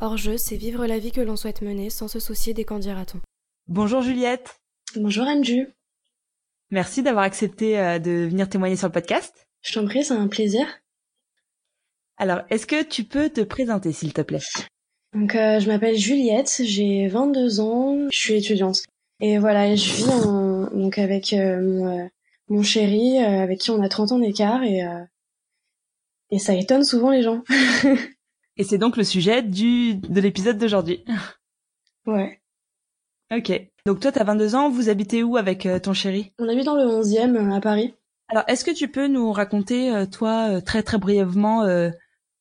Hors-jeu, c'est vivre la vie que l'on souhaite mener sans se soucier des qu'en dira-t-on. Bonjour Juliette. Bonjour Anju. Merci d'avoir accepté euh, de venir témoigner sur le podcast. Je t'en prie, c'est un plaisir. Alors, est-ce que tu peux te présenter, s'il te plaît? Donc, euh, je m'appelle Juliette, j'ai 22 ans, je suis étudiante. Et voilà, je vis en, donc avec euh, mon, mon, chéri, avec qui on a 30 ans d'écart, et, et ça étonne souvent les gens. Et c'est donc le sujet du de l'épisode d'aujourd'hui. Ouais. Ok. Donc toi, t'as 22 ans, vous habitez où avec euh, ton chéri? On habite dans le 11e euh, à Paris. Alors, est-ce que tu peux nous raconter, euh, toi, très très brièvement,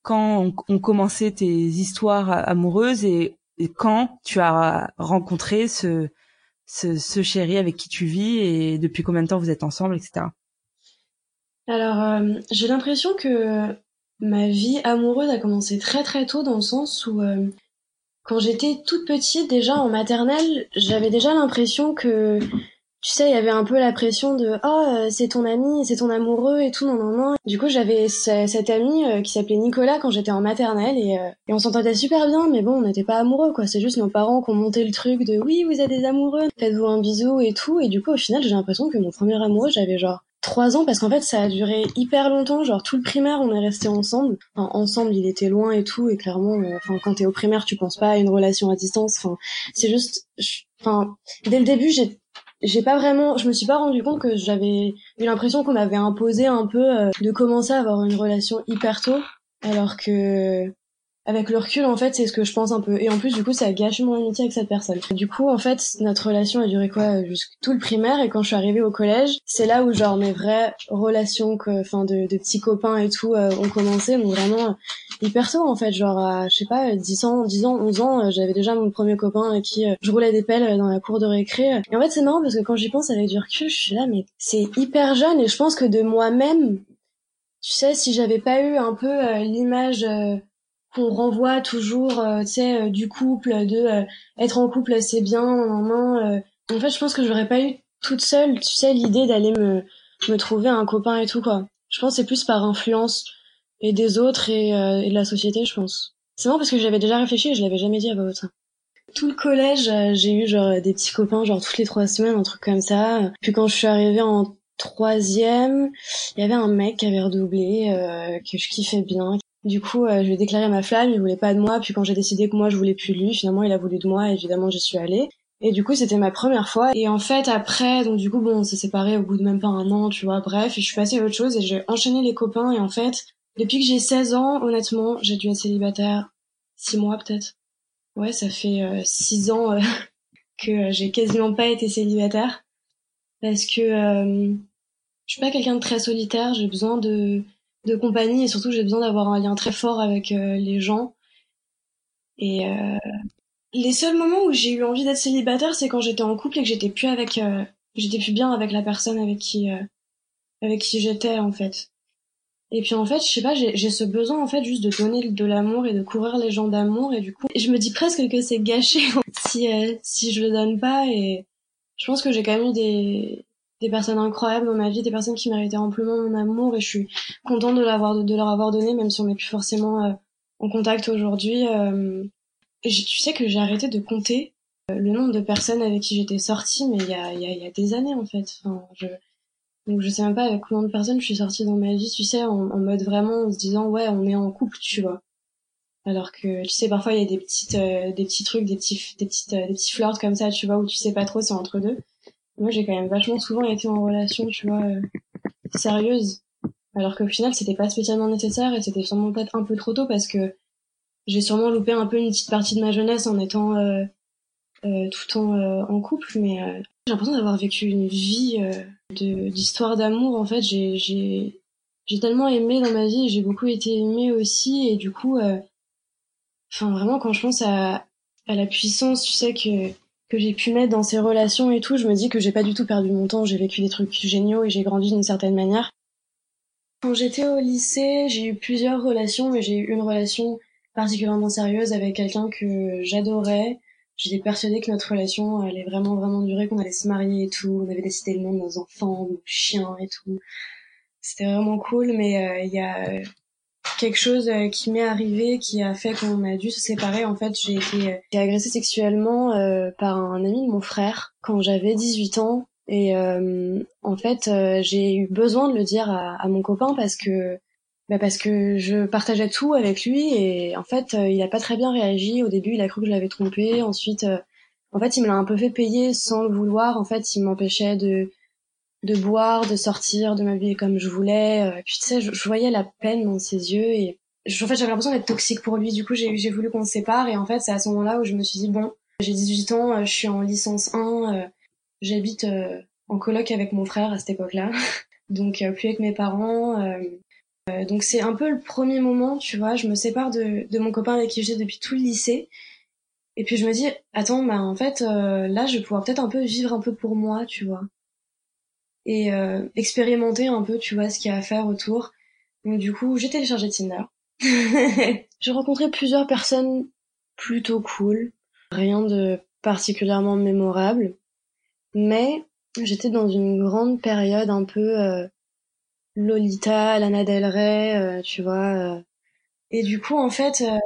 quand ont commencé tes histoires amoureuses et, quand tu as rencontré ce, ce, ce chéri avec qui tu vis et depuis combien de temps vous êtes ensemble, etc. Alors, j'ai l'impression que Ma vie amoureuse a commencé très très tôt dans le sens où euh, quand j'étais toute petite, déjà en maternelle, j'avais déjà l'impression que tu sais, il y avait un peu la pression de oh c'est ton ami, c'est ton amoureux et tout non non non. Du coup j'avais cet ami euh, qui s'appelait Nicolas quand j'étais en maternelle et, et on s'entendait super bien, mais bon on n'était pas amoureux quoi. C'est juste nos parents qui ont monté le truc de oui vous êtes des amoureux, faites-vous un bisou et tout. Et du coup au final j'ai l'impression que mon premier amoureux j'avais genre trois ans parce qu'en fait ça a duré hyper longtemps genre tout le primaire on est resté ensemble enfin, ensemble il était loin et tout et clairement euh, enfin quand t'es au primaire tu penses pas à une relation à distance enfin c'est juste enfin dès le début j'ai j'ai pas vraiment je me suis pas rendu compte que j'avais eu l'impression qu'on m'avait imposé un peu euh, de commencer à avoir une relation hyper tôt alors que avec le recul, en fait, c'est ce que je pense un peu. Et en plus, du coup, ça a gâché mon amitié avec cette personne. Du coup, en fait, notre relation a duré quoi jusqu'à tout le primaire. Et quand je suis arrivée au collège, c'est là où genre mes vraies relations, enfin de, de, petits copains et tout, euh, ont commencé. Donc vraiment hyper tôt, en fait, genre à, je sais pas, 10 ans, 10 ans, 11 ans, euh, j'avais déjà mon premier copain avec qui euh, je roulais des pelles dans la cour de récré. Et en fait, c'est marrant parce que quand j'y pense avec du recul, je suis là, mais c'est hyper jeune. Et je pense que de moi-même, tu sais, si j'avais pas eu un peu l'image qu'on renvoie toujours, euh, tu sais, euh, du couple, de euh, être en couple c'est bien, en En fait, je pense que j'aurais pas eu toute seule, tu sais, l'idée d'aller me me trouver un copain et tout quoi. Je pense c'est plus par influence et des autres et, de la société, je pense. C'est marrant parce que j'avais déjà réfléchi et je l'avais jamais dit à voix haute. Tout le collège, j'ai eu genre des petits copains, genre toutes les trois semaines, un truc comme ça. Puis quand je suis arrivée en troisième, il y avait un mec qui avait redoublé, que je kiffais bien, du coup, euh, je lui ai déclaré ma flamme, il voulait pas de moi, puis quand j'ai décidé que moi je voulais plus lui, finalement il a voulu de moi, et évidemment j'y suis allée. Et du coup, c'était ma première fois. Et en fait, après, donc du coup, bon, on s'est séparés au bout de même pas un an, tu vois, bref, je suis passée à autre chose et j'ai enchaîné les copains. Et en fait, depuis que j'ai 16 ans, honnêtement, j'ai dû être célibataire 6 mois peut-être. Ouais, ça fait 6 euh, ans euh, que j'ai quasiment pas été célibataire. Parce que je suis pas quelqu'un de très solitaire, j'ai besoin de de compagnie et surtout j'ai besoin d'avoir un lien très fort avec euh, les gens. Et euh, les seuls moments où j'ai eu envie d'être célibataire, c'est quand j'étais en couple et que j'étais plus avec, euh, j'étais plus bien avec la personne avec qui, avec qui j'étais en fait. Et puis en fait, je sais pas, j'ai ce besoin en fait juste de donner de l'amour et de courir les gens d'amour et du coup, je me dis presque que c'est gâché si si je le donne pas et je pense que j'ai quand même eu des des personnes incroyables dans ma vie, des personnes qui méritaient amplement mon amour et je suis contente de l'avoir de leur avoir donné même si on n'est plus forcément euh, en contact aujourd'hui. Euh, tu sais que j'ai arrêté de compter euh, le nombre de personnes avec qui j'étais sortie mais il y a, y, a, y a des années en fait. Enfin, je, donc je sais même pas avec combien de personnes je suis sortie dans ma vie, tu sais, en, mode vraiment en se disant ouais on est en couple, tu vois. Alors que tu sais parfois il y a des petites des petits trucs, des petits des petites des petits flirts comme ça, tu vois, où tu sais pas trop c'est entre deux moi j'ai quand même vachement souvent été en relation, tu vois, euh, sérieuse. Alors qu'au final c'était pas spécialement nécessaire et c'était sûrement peut-être un peu trop tôt parce que j'ai sûrement loupé un peu une petite partie de ma jeunesse en étant euh, euh, tout temps euh, en couple, mais euh, j'ai l'impression d'avoir vécu une vie de d'histoire d'amour. En fait, j'ai tellement aimé dans ma vie, j'ai beaucoup été aimée aussi, et du coup, enfin vraiment quand je pense à la puissance, tu sais que que j'ai pu mettre dans ces relations et tout, je me dis que j'ai pas du tout perdu mon temps, j'ai vécu des trucs géniaux et j'ai grandi d'une certaine manière. Quand j'étais au lycée, j'ai eu plusieurs relations, mais j'ai eu une relation particulièrement sérieuse avec quelqu'un que j'adorais, j'étais persuadée que notre relation allait vraiment vraiment durer, qu'on allait se marier et tout. On avait décidé le nom de nos enfants, nos chiens et tout. C'était vraiment cool, mais il y a quelque chose qui m'est arrivé qui a fait qu'on a dû se séparer. En fait, j'ai été, agressée sexuellement par un ami de mon frère quand j'avais 18 ans. Et en fait, j'ai eu besoin de le dire à, à mon copain parce que bah parce que je partageais tout avec lui et en fait euh, il a pas très bien réagi. Au début il a cru que je l'avais trompé. Ensuite euh, en fait il me l'a un peu fait payer sans le vouloir. En fait il m'empêchait de de boire, de sortir, de m'habiller comme je voulais. Euh, puis tu sais je, voyais la peine dans ses yeux et en fait j'avais l'impression d'être toxique pour lui. Du coup j'ai voulu qu'on se sépare et en fait c'est à ce moment-là où je me suis dit bon j'ai 18 ans, je suis en licence 1, j'habite en coloc avec mon frère à cette époque-là. Donc plus avec mes parents, euh, donc c'est un peu le premier moment, tu vois, je me sépare de, de mon copain avec qui j'étais depuis tout le lycée. Et puis je me dis, attends, bah en fait, euh, là, je vais pouvoir peut-être un peu vivre un peu pour moi, tu vois. Et euh, expérimenter un peu, tu vois, ce qu'il y a à faire autour. Donc du coup, j'ai téléchargé Tinder. j'ai rencontré plusieurs personnes plutôt cool. Rien de particulièrement mémorable. Mais j'étais dans une grande période un peu Lolita, Lana Del Rey, euh, tu vois. Euh. Et du coup, en fait, euh,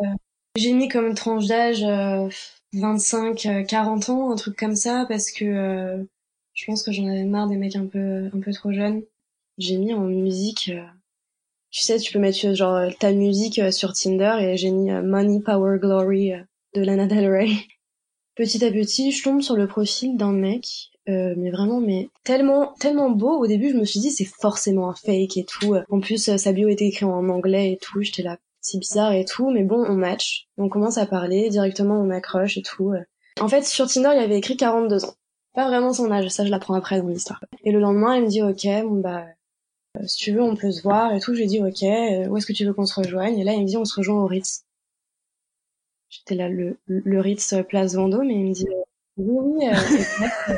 j'ai mis comme tranche d'âge 25, 40 ans, un truc comme ça, parce que je pense que j'en avais marre des mecs un peu, un peu trop jeunes. J'ai mis en musique, tu sais, tu peux mettre genre ta musique sur Tinder et j'ai mis Money, Power, Glory de Lana Del Rey. Petit à petit, je tombe sur le profil d'un mec euh, mais vraiment, mais tellement, tellement beau. Au début, je me suis dit c'est forcément un fake et tout. En plus, euh, sa bio était écrite en anglais et tout. J'étais là, c'est bizarre et tout. Mais bon, on match. On commence à parler directement, on accroche et tout. En fait, sur Tinder, il avait écrit 42 ans. Pas vraiment son âge, ça je l'apprends après dans l'histoire. Et le lendemain, il me dit ok, bon bah euh, si tu veux, on peut se voir et tout. J'ai dit ok, où est-ce que tu veux qu'on se rejoigne? Et là, il me dit on se rejoint au Ritz. J'étais là le, le Ritz Place Vendôme et il me dit oui, oui, euh,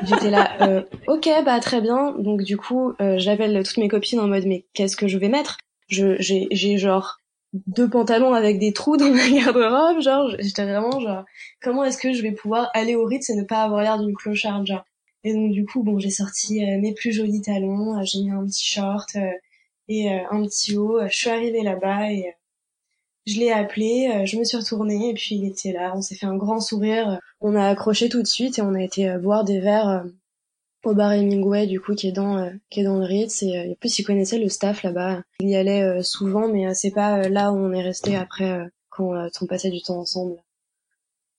j'étais là, euh, ok, bah très bien. Donc du coup, euh, j'appelle toutes mes copines en mode, mais qu'est-ce que je vais mettre? Je j'ai j'ai genre deux pantalons avec des trous dans ma garde-robe, genre j'étais vraiment genre, comment est-ce que je vais pouvoir aller au Ritz et ne pas avoir l'air d'une clocharde, genre. Et donc du coup, bon, j'ai sorti mes plus jolis talons, j'ai mis un petit short et un petit haut. Je suis arrivée là-bas et je l'ai appelé, euh, je me suis retournée et puis il était là. On s'est fait un grand sourire. On a accroché tout de suite et on a été euh, boire des verres euh, bar Hemingway du coup qui est dans qui est dans le Ritz et en plus il connaissait le staff là-bas. Il y allait souvent mais c'est pas là où on est resté après quand on passait du temps ensemble.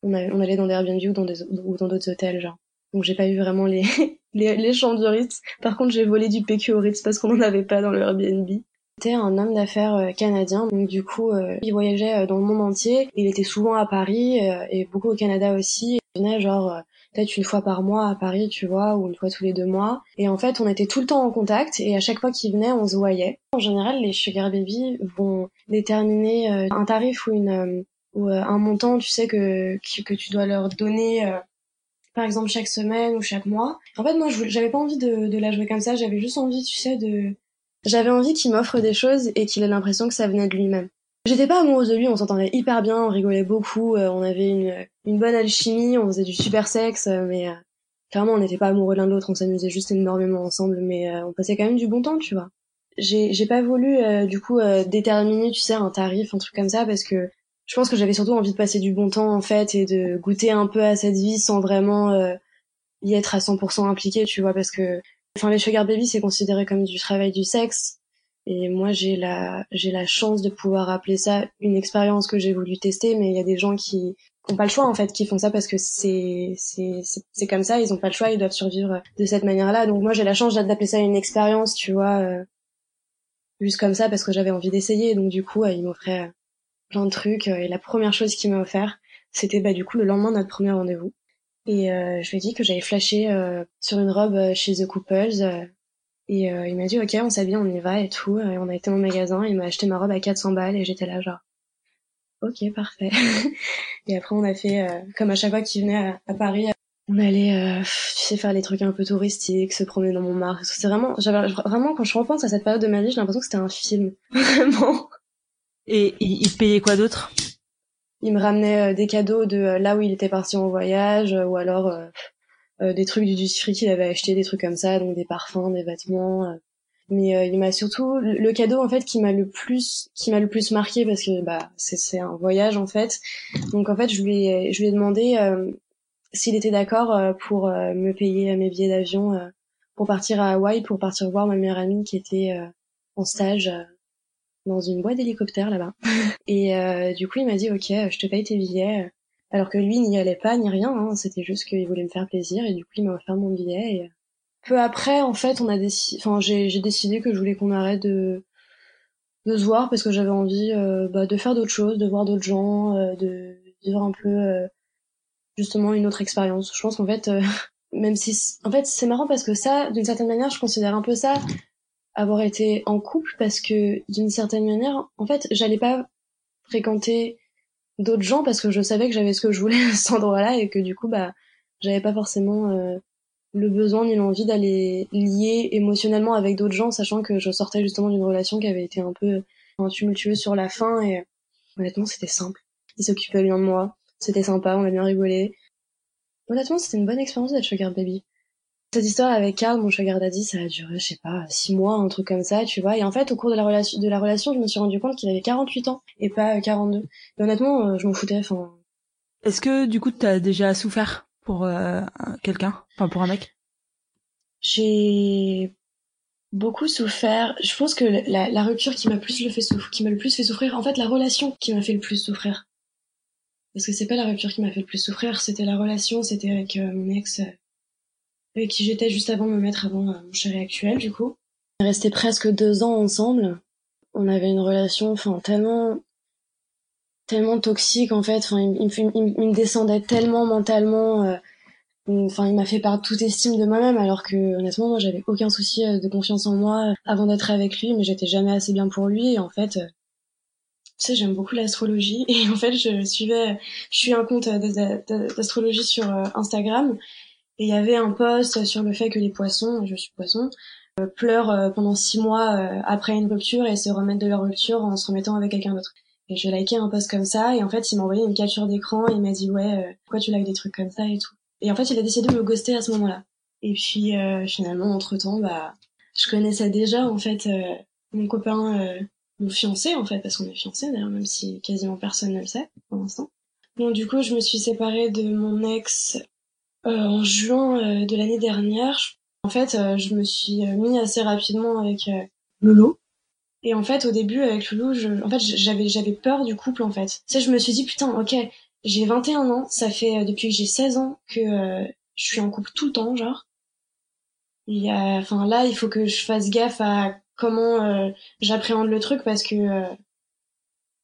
On, on allait dans des Airbnb ou dans des ou dans d'autres hôtels genre. Donc j'ai pas eu vraiment les, les les chambres du Ritz. Par contre j'ai volé du PQ au Ritz parce qu'on en avait pas dans le Airbnb. C'était un homme d'affaires euh, canadien, donc du coup, euh, il voyageait euh, dans le monde entier. Il était souvent à Paris et beaucoup au Canada aussi. Il venait genre peut-être une fois par mois à Paris, tu vois, ou une fois tous les deux mois. Et en fait, on était tout le temps en contact et à chaque fois qu'il venait, on se voyait. En général, les sugar baby vont déterminer un tarif ou une ou un montant, tu sais que que tu dois leur donner. par exemple chaque semaine ou chaque mois. En fait, moi, j'avais pas envie de, de la jouer comme ça. J'avais juste envie, tu sais, de j'avais envie qu'il m'offre des choses et qu'il ait l'impression que ça venait de lui-même. J'étais pas amoureuse de lui, on s'entendait hyper bien, on rigolait beaucoup, euh, on avait une, bonne alchimie, on faisait du super sexe, euh, mais euh, clairement on n'était pas amoureux l'un de l'autre, on s'amusait juste énormément ensemble, mais on passait quand même du bon temps, tu vois. J'ai, j'ai pas voulu du coup déterminer, tu sais, un tarif, un truc comme ça, parce que je pense que j'avais surtout envie de passer du bon temps en fait et de goûter un peu à cette vie sans vraiment y être à 100% impliqué, tu vois, parce que Enfin, les sugar baby, c'est considéré comme du travail du sexe. Et moi, j'ai la, j'ai la chance de pouvoir appeler ça une expérience que j'ai voulu tester, mais il y a des gens qui n'ont pas le choix, en fait, qui font ça parce que c'est, c'est, c'est comme ça, ils ont pas le choix, ils doivent survivre de cette manière-là. Donc moi, j'ai la chance d'appeler ça une expérience, tu vois, euh, juste comme ça parce que j'avais envie d'essayer. Donc du coup, euh, ils m'offraient euh, plein de trucs. et la première chose qu'il m'a offert, c'était bah du coup le lendemain de notre premier rendez-vous. Et euh, je lui ai dit que j'avais flashé euh, sur une robe euh, chez The Couples. Et il m'a dit ok, on s'habille, on y va et tout. Et on a été au magasin, il m'a acheté ma robe à 400 balles et j'étais là genre ok parfait. et après on a fait comme à chaque fois qu'il venait à, Paris, on allait tu sais faire les trucs un peu touristiques, se promener dans Montmartre. C'est vraiment j'avais vraiment quand je repense à cette période de ma vie, j'ai l'impression que c'était un film vraiment. Et il payait quoi d'autre? Il me ramenait des cadeaux de là où il était parti en voyage, ou alors des trucs du duty free qu'il avait acheté, des trucs comme ça, donc des parfums, des vêtements. mais il m'a surtout le cadeau en fait qui m'a le plus qui m'a le plus marqué parce que bah c'est c'est un voyage en fait. Donc en fait je lui ai je lui ai demandé s'il était d'accord pour me payer mes billets d'avion pour partir à Hawaï pour partir voir ma meilleure amie qui était en stage dans une boîte d'hélicoptère là-bas. Et euh, du coup, il m'a dit ok, je te paye tes billets. Alors que lui n'y allait pas ni rien, hein, c'était juste qu'il voulait me faire plaisir et du coup il m'a offert mon billet. Et... Peu après, en fait, on a décidé, enfin j'ai décidé que je voulais qu'on arrête de de se voir parce que j'avais envie euh, bah, de faire d'autres choses, de voir d'autres gens, euh, de vivre un peu euh, justement une autre expérience. Je pense qu'en fait, même si en fait c'est marrant parce que ça, d'une certaine manière, je considère un peu ça avoir été en couple parce que d'une certaine manière, en fait, j'allais pas fréquenter d'autres gens parce que je savais que j'avais ce que je voulais à cet endroit-là et que du coup, bah, j'avais pas forcément euh, le besoin ni l'envie d'aller lier émotionnellement avec d'autres gens, sachant que je sortais justement d'une relation qui avait été un peu tumultueuse sur la fin et honnêtement, c'était simple. Il s'occupait bien de moi, c'était sympa, on a bien rigolé. Honnêtement, c'était une bonne expérience d'être sugar baby. Cette histoire avec Carl, mon sugar daddy, ça a duré, je sais pas, six mois, un truc comme ça, tu vois. Et en fait, au cours de la relation, de la relation, je me suis rendu compte qu'il avait 48 ans et pas 42. Euh, et honnêtement, euh, je m'en foutais. Enfin. Est-ce que du coup, t'as déjà souffert pour euh, quelqu'un, enfin pour un mec? J'ai beaucoup souffert. Je pense que la, la rupture qui m'a plus le fait souffrir, qui m'a le plus fait souffrir, en fait, la relation qui m'a fait le plus souffrir. Parce que c'est pas la rupture qui m'a fait le plus souffrir, c'était la relation, c'était avec mon ex avec qui j'étais juste avant me mettre avant euh, mon chéri actuel, du coup. On est resté presque deux ans ensemble. On avait une relation, enfin, tellement, tellement toxique, en fait. Enfin, il, il, me descendait tellement mentalement. Euh, enfin, il m'a fait perdre toute estime de moi-même, alors que, honnêtement, moi, j'avais aucun souci euh, de confiance en moi avant d'être avec lui, mais j'étais jamais assez bien pour lui. Et en fait, tu sais, j'aime beaucoup l'astrologie. Et en fait, je suivais, je suis un compte d'astrologie sur Instagram. Et il y avait un post sur le fait que les poissons, je suis poisson, euh, pleurent euh, pendant six mois euh, après une rupture et se remettent de leur rupture en se remettant avec quelqu'un d'autre. Et je likais un post comme ça et en fait il m'a envoyé une capture d'écran et il m'a dit ouais pourquoi tu likes des trucs comme ça et tout? Et en fait il a décidé de me ghoster à ce moment-là. Et puis finalement entre temps bah je connaissais déjà en fait mon copain, mon fiancé en fait parce qu'on est fiancé d'ailleurs même si quasiment personne ne le sait pour l'instant. Bon du coup je me suis séparée de mon ex en juin euh, de l'année dernière, en fait, euh, je me suis mis assez rapidement avec Lolo. Et en fait, au début, avec Lolo, je, en fait, j'avais, j'avais peur du couple, en fait. Tu je me suis dit, putain, ok, j'ai 21 ans, ça fait depuis que j'ai 16 ans que je suis en couple tout le temps, genre. Il enfin, là, il faut que je fasse gaffe à comment j'appréhende le truc parce que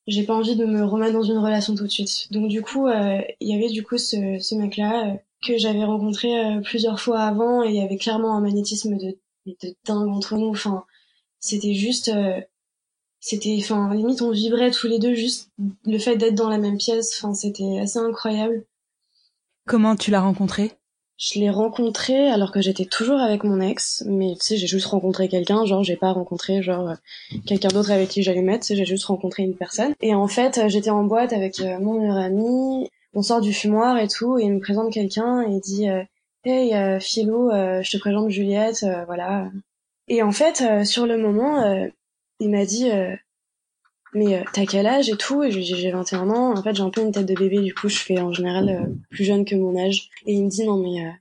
j'ai pas envie de me remettre dans une relation tout de suite. Donc du coup, il y avait du coup ce, ce mec-là que j'avais rencontré euh, plusieurs fois avant et il y avait clairement un magnétisme de, de dingue entre nous. Enfin, c'était juste, euh, c'était, enfin, limite on vibrait tous les deux juste le fait d'être dans la même pièce. Enfin, c'était assez incroyable. Comment tu l'as rencontré? Je l'ai rencontré alors que j'étais toujours avec mon ex, mais tu sais, j'ai juste rencontré quelqu'un, genre j'ai pas rencontré genre quelqu'un d'autre avec qui j'allais mettre, j'ai juste rencontré une personne. Et en fait, j'étais en boîte avec mon meilleur ami on sort du fumoir et tout, et il me présente quelqu'un et il dit euh, Hey euh, Philo, euh, je te présente Juliette, voilà. Et en fait, sur le moment, il m'a dit mais t'as quel âge et tout? Et je lui dis j'ai 21 ans. En fait, j'ai un peu une tête de bébé, du coup, je fais en général plus jeune que mon âge. Et il me dit non mais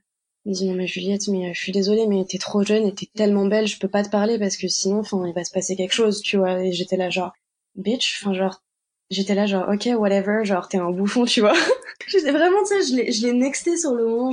il me dit non mais Juliette, mais je suis désolée, mais t'es trop jeune et t'es tellement belle, je peux pas te parler parce que sinon, enfin, il va se passer quelque chose, tu vois. Et j'étais là genre bitch, enfin genre j'étais là genre ok whatever genre t'es un bouffon tu vois. J'étais vraiment tu sais je l'ai je l'ai nexté sur le moment.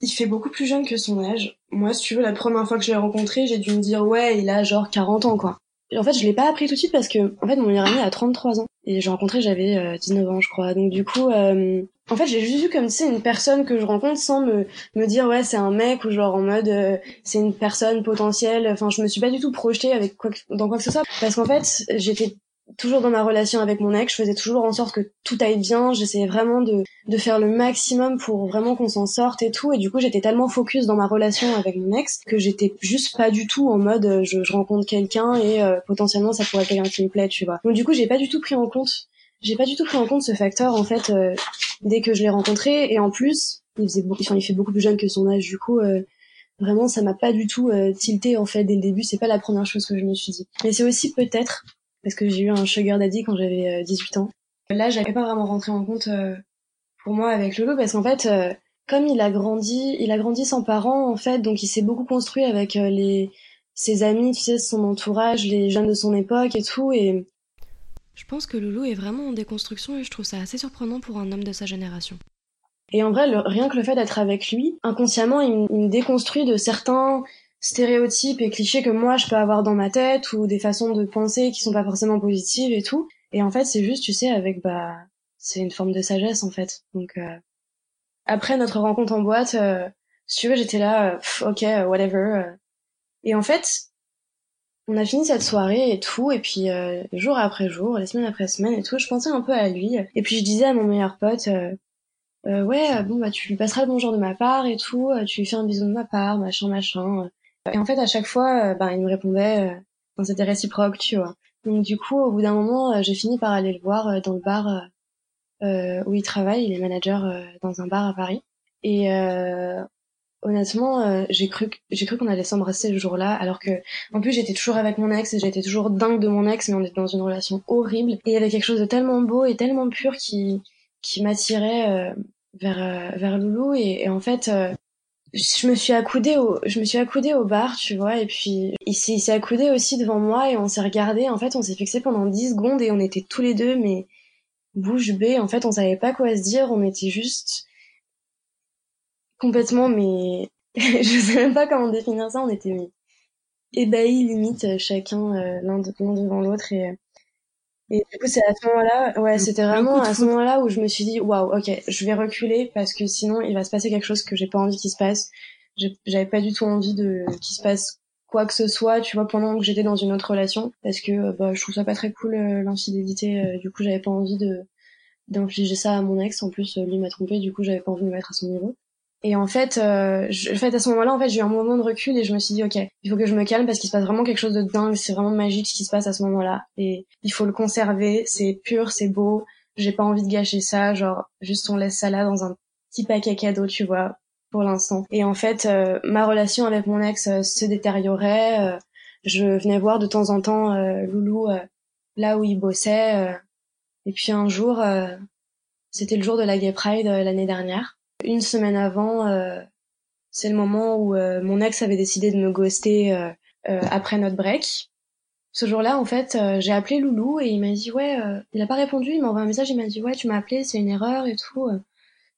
Il fait beaucoup plus jeune que son âge. Moi si tu veux la première fois que je l'ai rencontré j'ai dû me dire ouais il a genre 40 ans quoi. Et en fait je l'ai pas appris tout de suite parce que en fait mon meilleur ami a 33 ans. Et j'ai rencontré j'avais euh, 19 ans je crois. Donc du coup euh, en fait j'ai juste vu comme tu sais une personne que je rencontre sans me me dire ouais c'est un mec ou genre en mode euh, c'est une personne potentielle. Enfin je me suis pas du tout projetée avec quoi dans quoi que ce soit. Parce qu'en fait j'étais toujours dans ma relation avec mon ex, je faisais toujours en sorte que tout aille bien, j'essayais vraiment de, faire le maximum pour vraiment qu'on s'en sorte et tout, et du coup j'étais tellement focus dans ma relation avec mon ex que j'étais juste pas du tout en mode euh, je, rencontre quelqu'un et euh, potentiellement ça pourrait être quelqu'un qui me plaît, tu vois. Donc du coup j'ai pas du tout pris en compte j'ai pas du tout pris en compte ce facteur en fait euh, dès que je l'ai rencontré. Et en plus il faisait enfin il fait beaucoup plus jeune que son âge du coup vraiment ça m'a pas du tout euh, tilté en fait dès le début. C'est pas la première chose que je me suis dit. Mais c'est aussi peut-être parce que j'ai eu un sugar daddy quand j'avais 18 ans là j'avais pas vraiment rentré en compte pour moi avec Lolo parce qu'en fait comme il a grandi il a grandi sans parents en fait donc il s'est beaucoup construit avec les ses amis tu sais son entourage les jeunes de son époque et tout et je pense que Loulou est vraiment en déconstruction et je trouve ça assez surprenant pour un homme de sa génération. Et en vrai, rien que le fait d'être avec lui, inconsciemment, il, me déconstruit de certains stéréotypes et clichés que moi je peux avoir dans ma tête ou des façons de penser qui sont pas forcément positives et tout. Et en fait, c'est juste, tu sais, avec bah, c'est une forme de sagesse en fait. Donc euh, après notre rencontre en boîte, euh, si tu veux, j'étais là, euh, ok, whatever. Et en fait, on a fini cette soirée et tout, et puis euh, jour après jour, les semaines après semaines et tout, je pensais un peu à lui. Et puis je disais à mon meilleur pote, euh, euh, ouais, bon bah tu lui passeras le bonjour de ma part et tout, tu lui fais un bisou de ma part, machin, machin. Et en fait à chaque fois, ben il me répondait, enfin c'était réciproque, tu vois. Donc du coup, au bout d'un moment, j'ai fini par aller le voir dans le bar où il travaille, il est manager dans un bar à Paris. Et honnêtement, euh, j'ai cru j'ai cru qu'on allait s'embrasser le jour-là, alors que en plus j'étais toujours avec mon ex et j'étais toujours dingue de mon ex, mais on était dans une relation horrible. Et il y avait quelque chose de tellement beau et tellement pur qui qui m'attirait euh, vers euh, vers Loulou et, en fait je me suis accoudée au je me suis accoudée au bar, tu vois, et puis il s'est accoudé aussi devant moi et on s'est regardé. En fait, on s'est fixé pendant 10 secondes et on était tous les deux mais bouche bée. En fait, on savait pas quoi se dire. On était juste complètement, mais je sais même pas comment définir ça. On était ébahis limite chacun euh, l'un devant l'autre et et du coup c'est à ce moment-là ouais c'était vraiment à ce moment-là où je me suis dit waouh ok je vais reculer parce que sinon il va se passer quelque chose que j'ai pas envie qu'il se passe. J'avais pas du tout envie de qu'il se passe quoi que ce soit tu vois pendant que j'étais dans une autre relation parce que euh, bah je trouve ça pas très cool l'infidélité du coup j'avais pas envie de d'infliger ça à mon ex. En plus lui m'a trompé du coup j'avais pas envie de me mettre à son niveau et en fait, euh, je, en fait à ce moment-là, en fait, j'ai eu un moment de recul et je me suis dit, ok, il faut que je me calme parce qu'il se passe vraiment quelque chose de dingue. C'est vraiment magique ce qui se passe à ce moment-là et il faut le conserver. C'est pur, c'est beau. J'ai pas envie de gâcher ça. Genre, juste on laisse ça là dans un petit paquet cadeau, tu vois, pour l'instant. Et en fait, euh, ma relation avec mon ex euh, se détériorait. Euh, je venais voir de temps en temps Loulou là où il bossait. et puis un jour, c'était le jour de la Gay Pride l'année dernière. Une semaine avant, euh, c'est le moment où euh, mon ex avait décidé de me ghoster euh, après notre break. Ce jour-là, en fait, j'ai appelé Loulou et il m'a dit ouais, il a pas répondu, il m'a envoyé un message, il m'a dit ouais, tu m'as appelé, c'est une erreur et tout.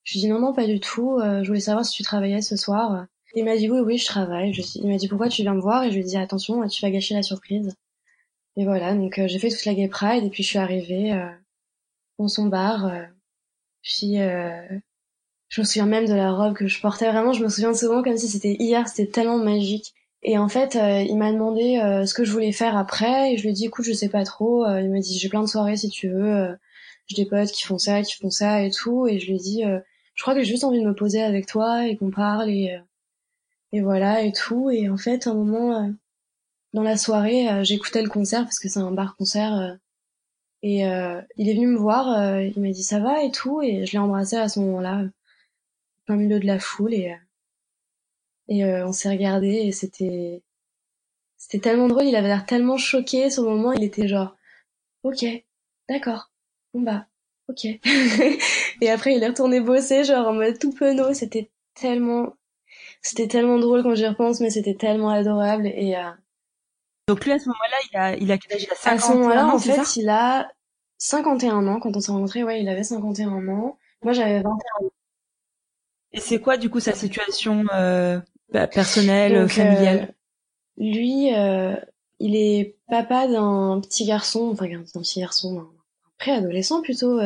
Je lui ai dit non non pas du tout, je voulais savoir si tu travaillais ce soir. Il m'a dit oui oui je travaille. Il m'a dit pourquoi tu viens me voir? Et je lui ai dit attention tu vas gâcher la surprise. Et voilà donc j'ai fait toute la gay pride et puis je suis arrivée dans son bar. puis je me souviens même de la robe que je portais. Vraiment, je me souviens souvent comme si c'était hier. C'était tellement magique. Et en fait, euh, il m'a demandé euh, ce que je voulais faire après. Et je lui ai dit, écoute, je sais pas trop. Euh, il m'a dit, j'ai plein de soirées si tu veux. j'ai des potes qui font ça, qui font ça et tout. Et je lui ai dit, je crois que j'ai juste envie de me poser avec toi et qu'on parle et et voilà et tout. Et en fait, un moment dans la soirée, j'écoutais le concert parce que c'est un bar concert. et il est venu me voir. il m'a dit ça va et tout. Et je l'ai embrassé à ce moment-là plein milieu de la foule et euh, et euh, on s'est regardé et c'était c'était tellement drôle, il avait l'air tellement choqué ce moment, il était genre OK, d'accord. Bon bah, OK. et après il est retourné bosser genre en mode tout penaud, c'était tellement c'était tellement drôle quand j'y repense mais c'était tellement adorable et euh, Donc lui à ce moment-là, il a il a quel âge? À ce moment-là, en fait, il a 51 ans quand on s'est rencontrés, ouais, il avait 51 ans. Moi j'avais 21 ans. Et c'est quoi du coup sa situation euh, bah, personnelle, euh, familiale? Lui, euh, il est papa d'un petit garçon, enfin d'un petit garçon, un préadolescent plutôt,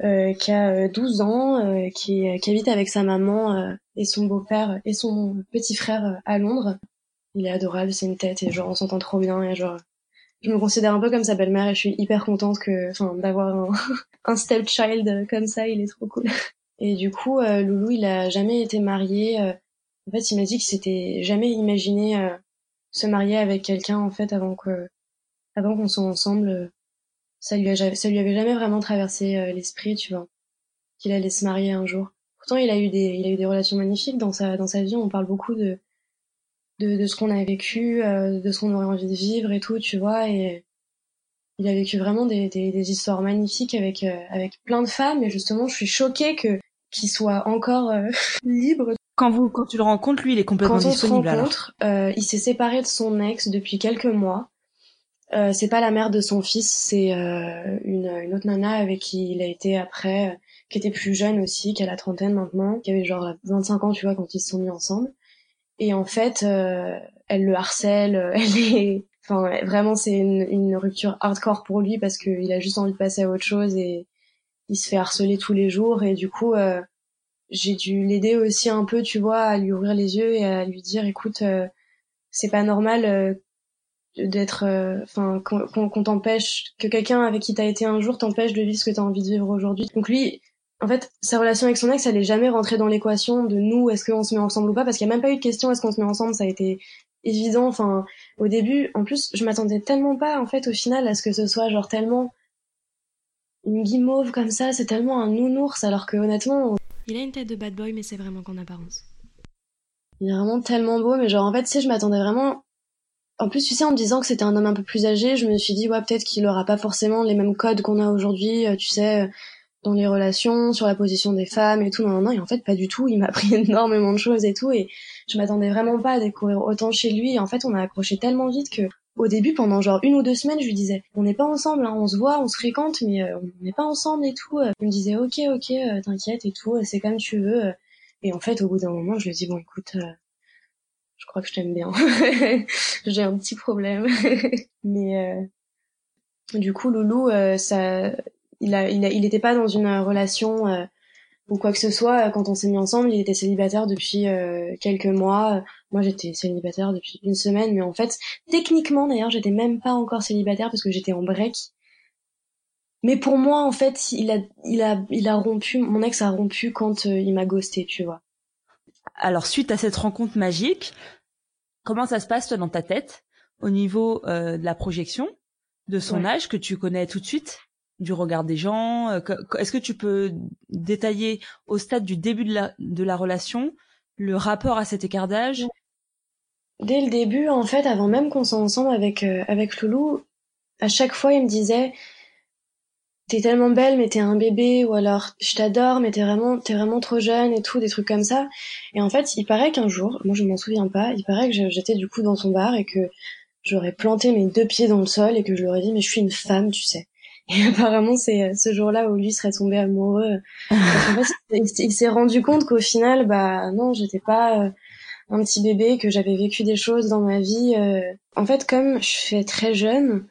qui a 12 ans, qui, qui, habite avec sa maman et son beau-père et son petit frère à Londres. Il est adorable, c'est une tête et genre on s'entend trop bien et genre je me considère un peu comme sa belle-mère et je suis hyper contente que, enfin, d'avoir un, un stepchild comme ça, il est trop cool. Et du coup, euh, Loulou, il a jamais été marié. Euh. en fait, il m'a dit qu'il s'était jamais imaginé euh, se marier avec quelqu'un en fait avant que, avant qu'on soit ensemble. ça lui, ça lui avait jamais vraiment traversé l'esprit, tu vois, qu'il allait se marier un jour. Pourtant, il a eu des, il a eu des relations magnifiques dans sa, dans sa vie. On parle beaucoup de, de, de ce qu'on a vécu, de ce qu'on aurait envie de vivre et tout, tu vois, et il a vécu vraiment des, des, des histoires magnifiques avec, avec plein de femmes, et justement, je suis choquée que qu'il soit encore libre quand vous, quand tu le rencontres, lui, il est complètement quand on disponible. se rencontre, euh, il s'est séparé de son ex depuis quelques mois. Euh, c'est pas la mère de son fils, c'est euh, une, une, autre nana avec qui il a été après, euh, qui était plus jeune aussi, qui a la trentaine maintenant, qui avait genre 25 ans, tu vois, quand ils se sont mis ensemble. Et en fait, euh, elle le harcèle, elle est, enfin vraiment c'est une, une, rupture hardcore pour lui parce qu'il a juste envie de passer à autre chose et il se fait harceler tous les jours et du coup euh, j'ai dû l'aider aussi un peu, tu vois, à lui ouvrir les yeux et à lui dire, écoute, euh, c'est pas normal euh, d'être, euh, enfin, qu'on t'empêche, que quelqu'un avec qui t'as été un jour t'empêche de vivre ce que t'as envie de vivre aujourd'hui. Donc lui, en fait, sa relation avec son ex, elle est jamais rentrée dans l'équation de nous, est-ce qu'on se met ensemble ou pas, parce qu'il y a même pas eu de question, est-ce qu'on se met ensemble, ça a été évident. Enfin, au début, en plus, je m'attendais tellement pas, en fait, au final, à ce que ce soit genre tellement une guimauve comme ça, c'est tellement un nounours, alors que honnêtement, il a une tête de bad boy, mais c'est vraiment qu'en apparence. Il est vraiment tellement beau, mais genre en fait, tu sais, je m'attendais vraiment. En plus, tu sais, en me disant que c'était un homme un peu plus âgé, je me suis dit, ouais, peut-être qu'il aura pas forcément les mêmes codes qu'on a aujourd'hui, euh, tu sais, euh, dans les relations, sur la position des femmes et tout. Non, non, non, et en fait, pas du tout. Il m'a appris énormément de choses et tout, et je m'attendais vraiment pas à découvrir autant chez lui. Et en fait, on a accroché tellement vite que au début, pendant genre une ou deux semaines, je lui disais, on n'est pas ensemble, hein, on se voit, on se fréquente, mais euh, on n'est pas ensemble et tout. Il me disait, ok, ok, euh, t'inquiète et tout, c'est comme tu veux. Et en fait, au bout d'un moment, je lui dis, bon, écoute, euh, je crois que je t'aime bien. J'ai un petit problème. mais du coup, Loulou, ça, il a, il a, il était pas dans une relation ou quoi que ce soit. Quand on s'est mis ensemble, il était célibataire depuis quelques mois. Moi, j'étais célibataire depuis une semaine, mais en fait, techniquement, d'ailleurs, j'étais même pas encore célibataire parce que j'étais en break. Mais pour moi, en fait, il a, il a, il a rompu, mon ex a rompu quand euh, il m'a ghosté, tu vois. Alors, suite à cette rencontre magique, comment ça se passe, toi, dans ta tête, au niveau euh, de la projection, de son âge, que tu connais tout de suite, du regard des gens euh, Est-ce que tu peux détailler au stade du début de la, de la relation le rapport à cet écart d'âge Dès le début, en fait, avant même qu'on soit ensemble avec euh, avec Loulou, à chaque fois, il me disait "T'es tellement belle, mais t'es un bébé", ou alors "Je t'adore, mais t'es vraiment t'es vraiment trop jeune" et tout, des trucs comme ça. Et en fait, il paraît qu'un jour, moi je m'en souviens pas, il paraît que j'étais du coup dans son bar et que j'aurais planté mes deux pieds dans le sol et que je lui aurais dit "Mais je suis une femme, tu sais". Et apparemment, c'est euh, ce jour-là où lui serait tombé amoureux. Il s'est rendu compte qu'au final, bah non, j'étais pas euh, un petit bébé, que j'avais vécu des choses dans ma vie. Euh. En fait, comme je suis très jeune,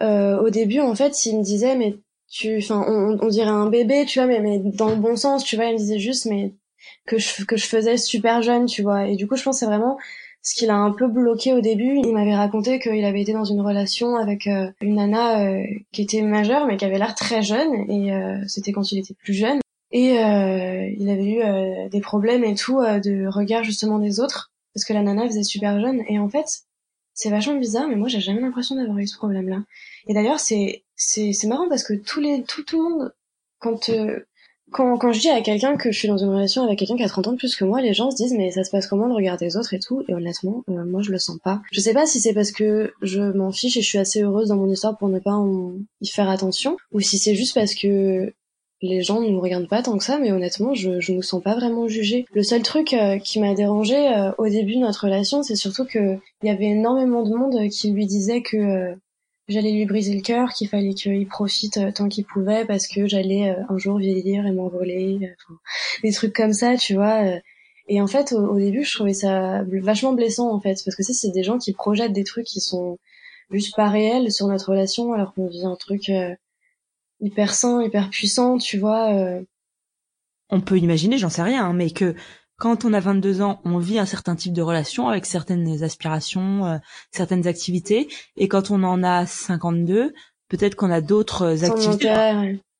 au début, en fait, il me disait, mais tu, enfin, on, on, dirait un bébé, tu vois, mais, mais dans le bon sens, tu vois. Il me disait juste, mais que je que je faisais super jeune, tu vois. Et du coup, je pense c'est vraiment ce qui l'a un peu bloqué au début. Il m'avait raconté qu'il avait été dans une relation avec euh, une nana euh, qui était majeure mais qui avait l'air très jeune et euh, c'était quand il était plus jeune. Et il avait eu des problèmes et tout de regard justement des autres parce que la nana faisait super jeune et en fait c'est vachement bizarre mais moi j'ai jamais l'impression d'avoir eu ce problème là. Et d'ailleurs c'est c'est marrant parce que tous les tout tout le monde quand quand, je dis à quelqu'un que je suis dans une relation avec quelqu'un qui a 30 ans de plus que moi, les gens se disent mais ça se passe comment de regarder les autres et tout? Et honnêtement, euh, moi je le sens pas. Je sais pas si c'est parce que je m'en fiche et je suis assez heureuse dans mon histoire pour ne pas y faire attention, ou si c'est juste parce que les gens ne nous regardent pas tant que ça, mais honnêtement, je, je me sens pas vraiment jugée. Le seul truc euh, qui m'a dérangé euh, au début de notre relation, c'est surtout que il y avait énormément de monde qui lui disait que j'allais lui briser le cœur, qu'il fallait qu'il profite euh, tant qu'il pouvait parce que j'allais euh, un jour vieillir et m'envoler, enfin, des trucs comme ça, tu vois. Euh. Et en fait, au, début, je trouvais ça vachement blessant, en fait, parce que ça, c'est des gens qui projettent des trucs qui sont juste pas réels sur notre relation, alors qu'on vit un truc hyper sain, hyper puissant, tu vois. On peut imaginer, j'en sais rien, hein, mais que quand on a 22 ans, on vit un certain type de relation avec certaines aspirations, euh, certaines activités, et quand on en a 52, peut-être qu'on a d'autres activités.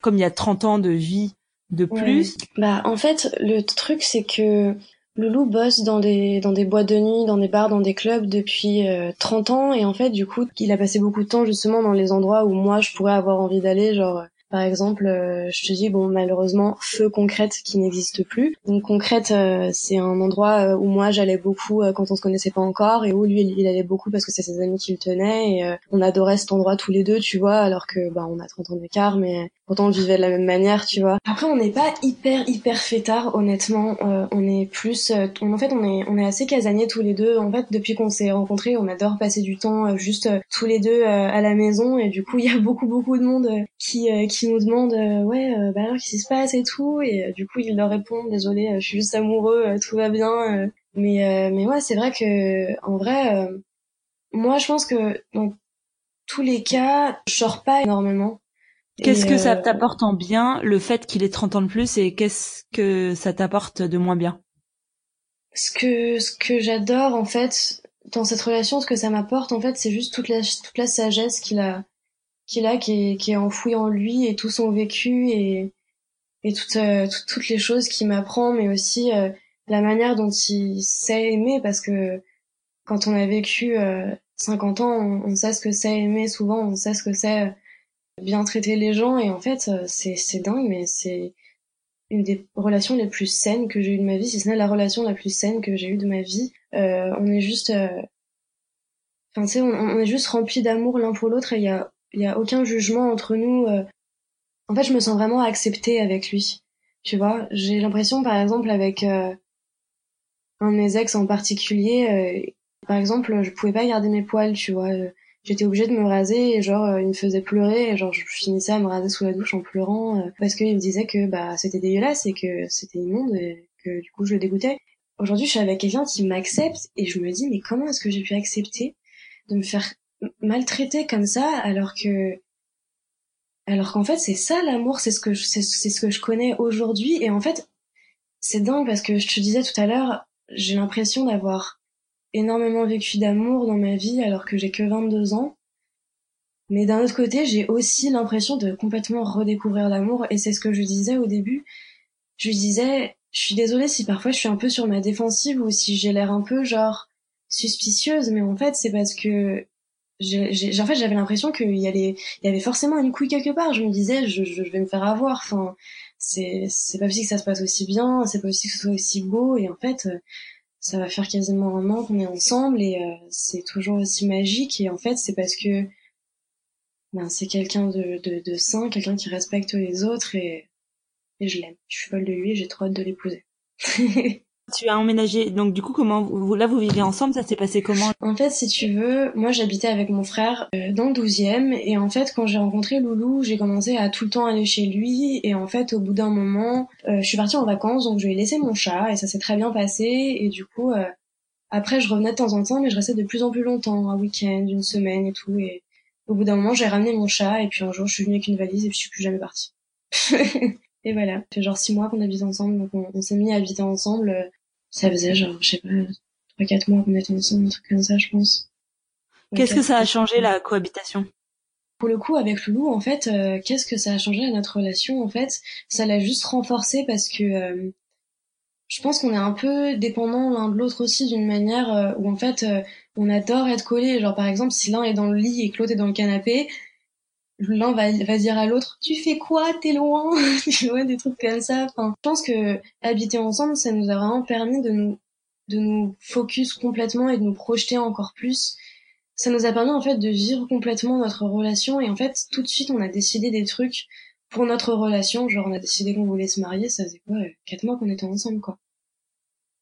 Comme il y a 30 ans de vie de plus. Bah en fait, le truc c'est que Loulou bosse dans des dans des boîtes de nuit, dans des bars, dans des clubs depuis 30 ans et en fait du coup il a passé beaucoup de temps justement dans les endroits où moi je pourrais avoir envie d'aller genre par exemple, euh, je te dis bon malheureusement feu concrète qui n'existe plus. Donc concrète euh, c'est un endroit euh, où moi j'allais beaucoup quand on se connaissait pas encore et où lui il allait beaucoup parce que c'est ses amis qui le tenaient et on adorait cet endroit tous les deux, tu vois, alors que bah on a 30 ans d'écart mais pourtant on vivait de la même manière, tu vois. Après on n'est pas hyper hyper fêtard honnêtement, on est plus en fait on est on est assez casaniers tous les deux. En fait depuis qu'on s'est rencontrés, on adore passer du temps juste tous les deux à la maison et du coup il y a beaucoup beaucoup de monde qui qui nous demandent euh, ouais euh, bah alors qu'est-ce qui se passe et tout. Et euh, du coup ils leur répondent désolé je suis juste amoureux tout va bien mais mais ouais c'est vrai que en vrai moi je pense que dans tous les cas je sors pas énormément. Qu'est-ce que ça t'apporte en bien le fait qu'il ait 30 ans de plus et qu'est-ce que ça t'apporte de moins bien? Ce que ce que j'adore en fait dans cette relation, ce que ça m'apporte en fait, c'est juste toute la toute la sagesse qu'il a qu'il a, qui est, qui est enfoui en lui et tout son vécu et, et toutes, euh, toutes, les choses qu'il m'apprend, mais aussi euh, la manière dont il sait aimer, parce que quand on a vécu 50 euh, ans, on, sait ce que c'est aimer, souvent on sait ce que c'est bien traiter les gens, et en fait c'est, c'est dingue, mais c'est une des relations les plus saines que j'ai eues de ma vie, si ce n'est la relation la plus saine que j'ai eue de ma vie. on est juste... Enfin, tu sais, on, on, est juste rempli d'amour l'un pour l'autre et il y a il y a aucun jugement entre nous. Euh. En fait, je me sens vraiment acceptée avec lui. Tu vois, j'ai l'impression, par exemple, avec euh, un de mes ex en particulier, euh, par exemple, je pouvais pas garder mes poils, tu vois. J'étais obligée de me raser et genre il me faisait pleurer genre je finissais à me raser sous la douche en pleurant parce qu'il me disait que bah c'était dégueulasse et que c'était immonde et que du coup je le dégoûtais. Aujourd'hui, je suis avec quelqu'un qui m'accepte et je me dis mais comment est-ce que j'ai pu accepter de me faire maltraité comme ça alors que alors qu'en fait c'est ça l'amour c'est ce que c'est ce que je connais aujourd'hui. Et en fait c'est dingue parce que je te disais tout à l'heure j'ai l'impression d'avoir énormément vécu d'amour dans ma vie alors que j'ai que 22 ans. Mais d'un autre côté j'ai aussi l'impression de complètement redécouvrir l'amour. Et c'est ce que je disais au début. Je disais je suis désolée si parfois je suis un peu sur ma défensive ou si j'ai l'air un peu genre suspicieuse mais en fait c'est parce que en fait, j'avais l'impression qu'il y, avait forcément une couille quelque part. Je me disais, je, vais me faire avoir. Enfin, c'est, c'est pas possible que ça se passe aussi bien, c'est pas possible que ce soit aussi beau. Et en fait, euh, ça va faire quasiment un an qu'on est ensemble et euh, c'est toujours aussi magique. Et en fait, c'est parce que ben, c'est quelqu'un de, de, de sain, quelqu'un qui respecte les autres et, et je l'aime. Je suis folle de lui et j'ai trop hâte de l'épouser. Tu as emménagé, donc du coup, comment vous, là vous vivez ensemble, ça s'est passé comment? En fait, si tu veux, moi j'habitais avec mon frère euh, dans le 12e et en fait quand j'ai rencontré Loulou, j'ai commencé à tout le temps aller chez lui. Et en fait au bout d'un moment, euh, je suis partie en vacances donc je lui ai laissé mon chat et ça s'est très bien passé. Et du coup euh, après je revenais de temps en temps mais je restais de plus en plus longtemps, un week-end, une semaine et tout. Et au bout d'un moment j'ai ramené mon chat et puis un jour je suis venue avec une valise et puis je suis plus jamais partie. Et voilà, ça fait genre six mois qu'on habite ensemble, donc on, s'est mis à habiter ensemble. Euh, ça faisait genre, je sais pas, trois quatre mois qu'on était ensemble, un truc comme ça, je pense. Qu'est-ce que ça a changé la cohabitation? Pour le coup, avec Loulou, en fait, euh, qu'est-ce que ça a changé à notre relation En fait, ça l'a juste renforcé parce que euh, je pense qu'on est un peu dépendants l'un de l'autre aussi d'une manière où en fait on adore être collés. Genre par exemple, si l'un est dans le lit et que l'autre est dans le canapé, l'un va, va dire à l'autre tu fais quoi? T'es loin tu vois des trucs comme ça. Enfin je pense que habiter ensemble ça nous a vraiment permis de nous de nous focus complètement et de nous projeter encore plus. Ça nous a permis en fait de vivre complètement notre relation et en fait tout de suite on a décidé des trucs pour notre relation. Genre on a décidé qu'on voulait se marier ça faisait quoi quatre mois qu'on était ensemble quoi.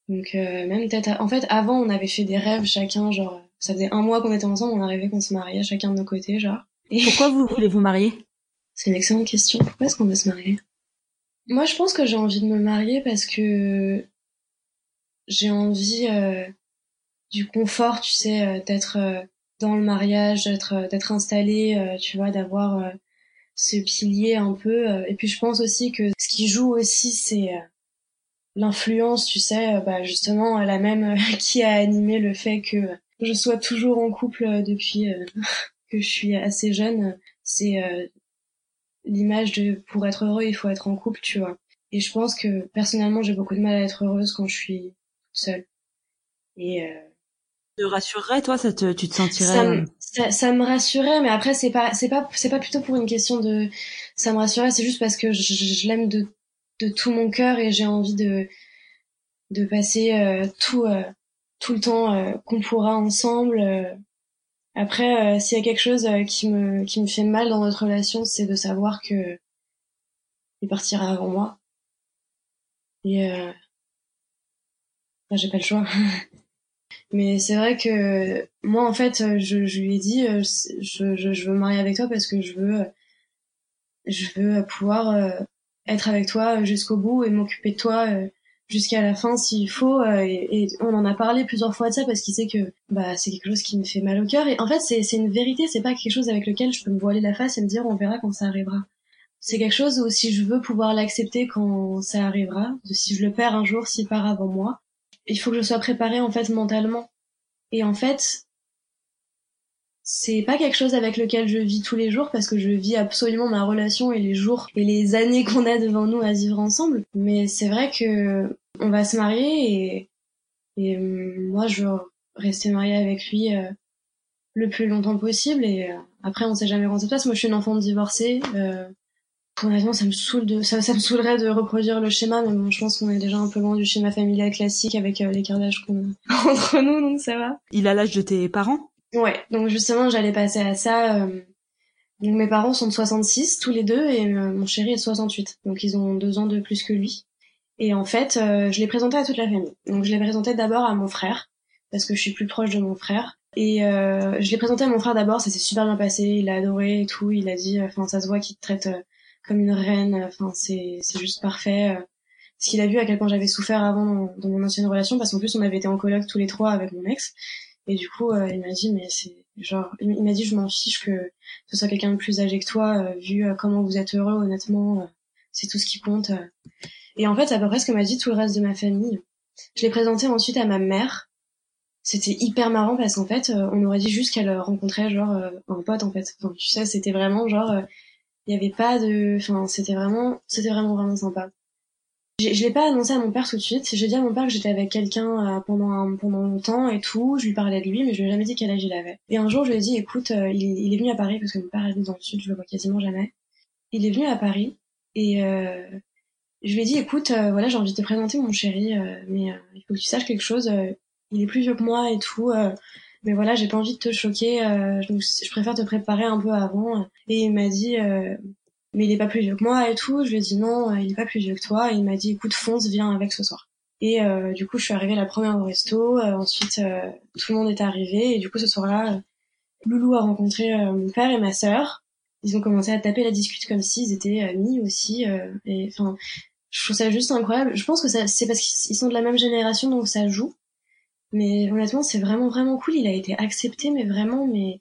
Donc euh, même peut-être en fait avant on avait fait des rêves chacun genre ça faisait un mois qu'on était ensemble on a rêvé qu'on se mariait chacun de nos côtés genre pourquoi vous voulez vous marier? C'est une excellente question. Pourquoi est-ce qu'on veut se marier? Moi, je pense que j'ai envie de me marier parce que j'ai envie euh, du confort, tu sais, euh, d'être euh, dans le mariage, d'être d'être installé, tu vois, d'avoir ce pilier un peu. et puis je pense aussi que ce qui joue aussi, c'est l'influence, tu sais, bah justement la même qui a animé le fait que je sois toujours en couple depuis que je suis assez jeune, c'est euh, l'image de pour être heureux, il faut être en couple, tu vois. Et je pense que personnellement, j'ai beaucoup de mal à être heureuse quand je suis seule. Et euh, te rassurerait, toi, ça te, tu te sentirais. Ça, me, ça, ça me rassurait, mais après c'est pas, c'est pas, c'est pas plutôt pour une question de, ça me rassurait, c'est juste parce que je, je l'aime de, de tout mon cœur et j'ai envie de, de passer euh, tout, euh, tout le temps euh, qu'on pourra ensemble. Après, s'il y a quelque chose qui me, qui me fait mal dans notre relation, c'est de savoir que il partira avant moi. Et euh... j'ai pas le choix. Mais c'est vrai que moi, en fait, je, je lui ai dit, je, je, je veux me marier avec toi parce que je veux, je veux pouvoir être avec toi jusqu'au bout et m'occuper de toi jusqu'à la fin s'il faut. Et, et, on en a parlé plusieurs fois de ça parce qu'il sait que bah c'est quelque chose qui me fait mal au cœur. Et en fait, c'est c'est une vérité, c'est pas quelque chose avec lequel je peux me voiler la face et me dire on verra quand ça arrivera c'est quelque chose où si je veux pouvoir l'accepter quand ça arrivera, si je le perds un jour, s'il part avant moi, il faut que je sois préparée en fait mentalement. Et en fait, c'est pas quelque chose avec lequel je vis tous les jours parce que je vis absolument ma relation et les jours et les années qu'on a devant nous à vivre ensemble. Mais c'est vrai que on va se marier et, et euh, moi je veux rester mariée avec lui euh, le plus longtemps possible et euh, après on sait jamais comment ça se passe. Moi je suis une enfant divorcée. Honnêtement, ça me saoule de, ça, ça me saoulerait de reproduire le schéma, mais bon, je pense qu'on est déjà un peu loin du schéma familial classique avec euh, l'écart d'âge qu'on a entre nous, donc ça va. Il a l'âge de tes parents? Ouais, donc justement, j'allais passer à ça. Euh, donc mes parents sont de 66, tous les deux, et euh, mon chéri est de 68. Donc ils ont deux ans de plus que lui. Et en fait, je l'ai présenté à toute la famille. Donc je l'ai présenté d'abord à mon frère, parce que je suis plus proche de mon frère. Et je l'ai présenté à mon frère d'abord, ça s'est super bien passé, il a adoré et tout, il a dit, enfin ça se voit qu'il te traite comme une reine. Enfin, c'est c'est juste parfait. Ce qu'il a vu à quel point j'avais souffert avant dans, mon ancienne relation, parce qu'en plus on avait été en coloc tous les trois avec mon ex. Et du coup, euh, il m'a dit, mais c'est genre, il m'a dit, je m'en fiche que ce soit quelqu'un de plus âgé que toi, euh, vu euh, comment vous êtes heureux, honnêtement, c'est tout ce qui compte. Et en fait, à peu près ce que m'a dit tout le reste de ma famille. Je l'ai présenté ensuite à ma mère. C'était hyper marrant parce qu'en fait, on aurait dit juste qu'elle rencontrait genre un pote en fait. Enfin, tu sais, c'était vraiment genre il y avait pas de enfin c'était vraiment c'était vraiment vraiment sympa je l'ai pas annoncé à mon père tout de suite j'ai dit à mon père que j'étais avec quelqu'un euh, pendant pendant longtemps et tout je lui parlais de lui mais je lui ai jamais dit quel âge il avait et un jour je lui ai dit écoute euh, il, il, est venu à Paris parce que mon père habite dans le sud je le vois quasiment jamais il est venu à Paris et euh, je lui ai dit écoute euh, voilà j'ai envie de te présenter mon chéri mais il faut que tu saches quelque chose il est plus vieux que moi et tout mais voilà, j'ai pas envie de te choquer, euh, je, préfère te préparer un peu avant. Et il m'a dit, euh, mais il est pas plus vieux que moi et tout. Je lui ai dit non, euh, il est pas plus vieux que toi. Et il m'a dit, écoute, fonce, viens avec ce soir. Et du coup, je suis arrivée la première au resto. ensuite, tout le monde est arrivé. Et du coup, ce soir-là, Loulou a rencontré mon père et ma sœur. Ils ont commencé à taper la discute comme s'ils étaient amis aussi. et enfin, je trouve ça juste incroyable. Je pense que c'est parce qu'ils sont de la même génération, donc ça joue. Mais honnêtement, c'est vraiment vraiment cool. Il a été accepté, mais vraiment, mais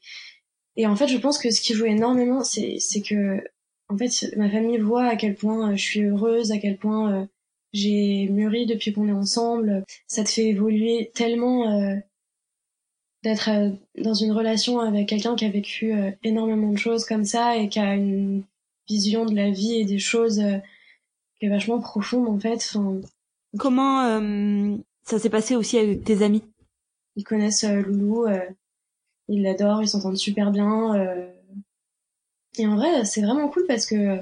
et en fait, je pense que ce qui joue énormément, c'est que en fait, ma famille voit à quel point euh, je suis heureuse, à quel point euh, j'ai mûri depuis qu'on est ensemble. Ça te fait évoluer tellement euh, d'être dans une relation avec quelqu'un qui a vécu énormément de choses comme ça et qui a une vision de la vie et des choses qui est vachement profonde en fait. Enfin, Comment ça s'est passé aussi avec tes amis? Ils connaissent euh, Loulou, euh, ils l'adorent, ils s'entendent super bien. Euh. Et en vrai, c'est vraiment cool parce que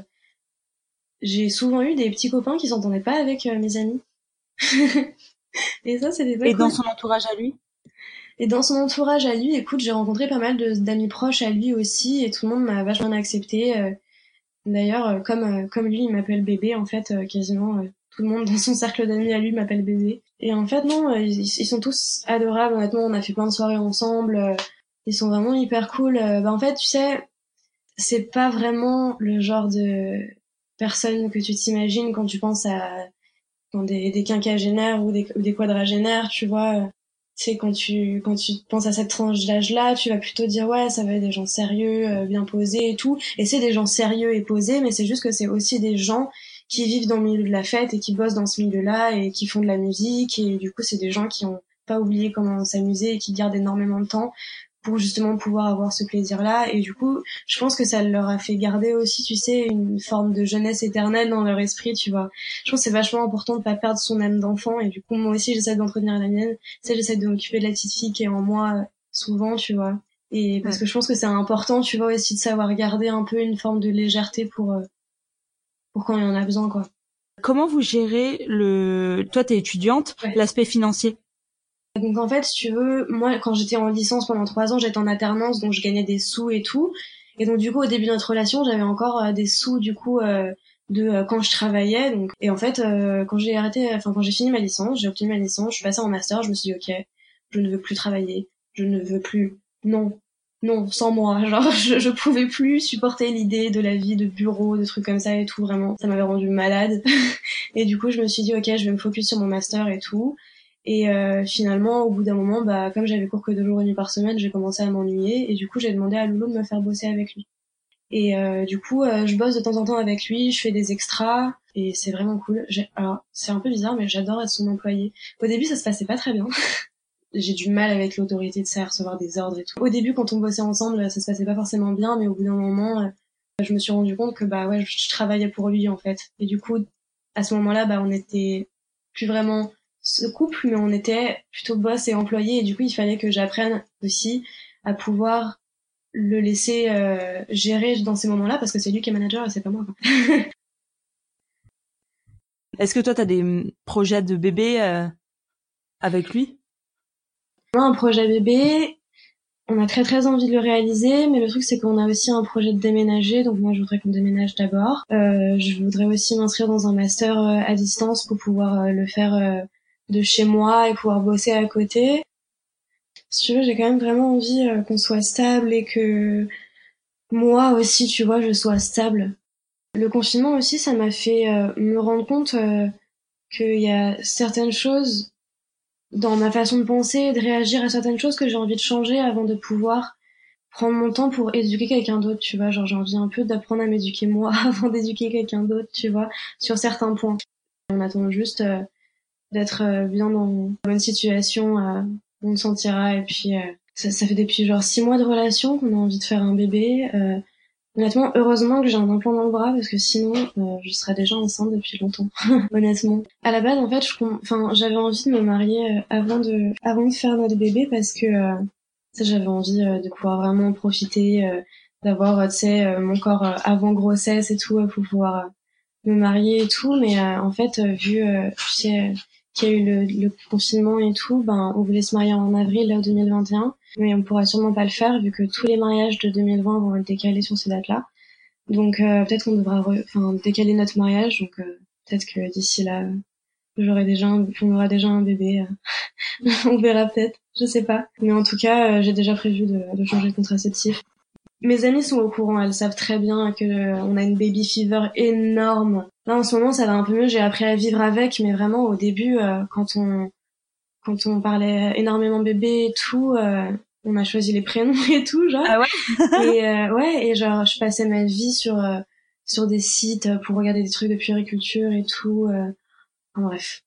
j'ai souvent eu des petits copains qui s'entendaient pas avec mes amis. et ça, c'est des Et dans son entourage à lui? Et dans son entourage à lui, écoute, j'ai rencontré pas mal d'amis proches à lui aussi, et tout le monde m'a vachement accepté. D'ailleurs, comme comme lui, il m'appelle bébé en fait, quasiment tout le monde dans son cercle d'amis à lui m'appelle bébé. Et en fait, non, euh, ils, sont tous adorables. Honnêtement, on a fait plein de soirées ensemble. Euh, ils sont vraiment hyper cool. Euh, bah, en fait, tu sais, c'est pas vraiment le genre de personne que tu t'imagines quand tu penses à des, des quinquagénaires ou des, ou des quadragénaires, tu vois. Sais, quand tu, quand tu penses à cette tranche d'âge-là, tu vas plutôt dire, ouais, ça va être des gens sérieux, bien posés et tout. Et c'est des gens sérieux et posés, mais c'est juste que c'est aussi des gens qui vivent dans le milieu de la fête et qui bossent dans ce milieu-là et qui font de la musique et du coup c'est des gens qui ont pas oublié comment s'amuser et qui gardent énormément de temps pour justement pouvoir avoir ce plaisir-là. Et du coup, je pense que ça leur a fait garder aussi, tu sais, une forme de jeunesse éternelle dans leur esprit, tu vois. Je pense que c'est vachement important de pas perdre son âme d'enfant. Et du coup, moi aussi, j'essaie d'entretenir la mienne. Tu sais, j'essaie de m'occuper de la petite fille qui est en moi souvent, tu vois. Et parce que je pense que c'est important, tu vois, aussi de savoir garder un peu une forme de légèreté pour, euh, pour quand il y en a besoin, quoi. Comment vous gérez le, toi t'es étudiante, l'aspect financier? Donc en fait, si tu veux, moi quand j'étais en licence pendant trois ans, j'étais en alternance, donc je gagnais des sous et tout. Et donc du coup, au début de notre relation, j'avais encore euh, des sous du coup euh, de euh, quand je travaillais. Donc et en fait, quand j'ai arrêté, enfin quand j'ai fini ma licence, j'ai obtenu ma licence, je suis passée en master, je me suis dit ok, je ne veux plus travailler, je ne veux plus, non, non, sans moi. Genre, je, je pouvais plus supporter l'idée de la vie de bureau, de trucs comme ça et tout, vraiment. Ça m'avait rendu malade. et du coup, je me suis dit, ok, je vais me focus sur mon master et tout. Et euh, finalement, au bout d'un moment, bah, comme j'avais cours que deux jours et demi par semaine, j'ai commencé à m'ennuyer. Et du coup, j'ai demandé à Loulou de me faire bosser avec lui. Et euh, du coup, euh, je bosse de temps en temps avec lui, je fais des extras. Et c'est vraiment cool. Alors, c'est un peu bizarre, mais j'adore être son employé. Au début, ça se passait pas très bien. j'ai du mal avec l'autorité de ça, recevoir des ordres et tout. Au début, quand on bossait ensemble, ça se passait pas forcément bien, mais au bout d'un moment, je me suis rendu compte que bah ouais, je travaillais pour lui en fait. Et du coup, à ce moment-là, bah on était plus vraiment ce couple, mais on était plutôt boss et employé, et du coup, il fallait que j'apprenne aussi à pouvoir le laisser euh, gérer dans ces moments-là, parce que c'est lui qui est manager et c'est pas moi. Est-ce que toi, tu as des projets de bébé euh, avec lui? Un projet bébé, on a très très envie de le réaliser, mais le truc c'est qu'on a aussi un projet de déménager, donc moi je voudrais qu'on déménage d'abord. Euh, je voudrais aussi m'inscrire dans un master à distance pour pouvoir le faire de chez moi et pouvoir bosser à côté. Si tu veux, j'ai quand même vraiment envie euh, qu'on soit stable et que moi aussi, tu vois, je sois stable. Le confinement aussi, ça m'a fait euh, me rendre compte euh, qu'il y a certaines choses dans ma façon de penser et de réagir à certaines choses que j'ai envie de changer avant de pouvoir prendre mon temps pour éduquer quelqu'un d'autre, tu vois. Genre, j'ai envie un peu d'apprendre à m'éduquer moi avant d'éduquer quelqu'un d'autre, tu vois, sur certains points. On attend juste d'être euh, bien dans une bonne situation, euh, on le sentira. Et puis, euh, ça, ça, fait depuis genre six mois de relation qu'on a envie de faire un bébé. Honnêtement, heureusement que j'ai un implant dans le bras parce que sinon, je serais déjà enceinte depuis longtemps. honnêtement. À la base, en fait, enfin, j'avais envie de me marier avant de, avant de faire notre bébé parce que j'avais envie de pouvoir vraiment profiter, d'avoir, tu sais, mon corps avant grossesse et tout pour pouvoir me marier et tout. Mais en fait, vu, tu sais qu'il y a eu le, le, confinement et tout, ben on voulait se marier en avril là 2021, mais on pourra sûrement pas le faire vu que tous les mariages de 2020 vont être décalés sur ces dates-là. Donc euh, peut-être qu'on devra enfin décaler notre mariage, donc euh, peut-être que d'ici là j'aurai déjà un... on aura déjà un bébé. Euh. on verra peut-être, je sais pas. Mais en tout cas, j'ai déjà prévu de, de changer de contraceptif. Mes amies sont au courant, elles savent très bien que on a une baby fever énorme Là, en ce moment, ça va un peu mieux. J'ai appris à vivre avec, mais vraiment, au début, euh, quand on quand on parlait énormément bébé et tout, euh, on a choisi les prénoms et tout, genre. Ah ouais? et euh, ouais, et genre, je passais ma vie sur sur des sites pour regarder des trucs de puériculture et tout. Enfin, bref,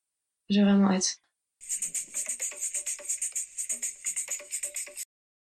j'ai vraiment hâte.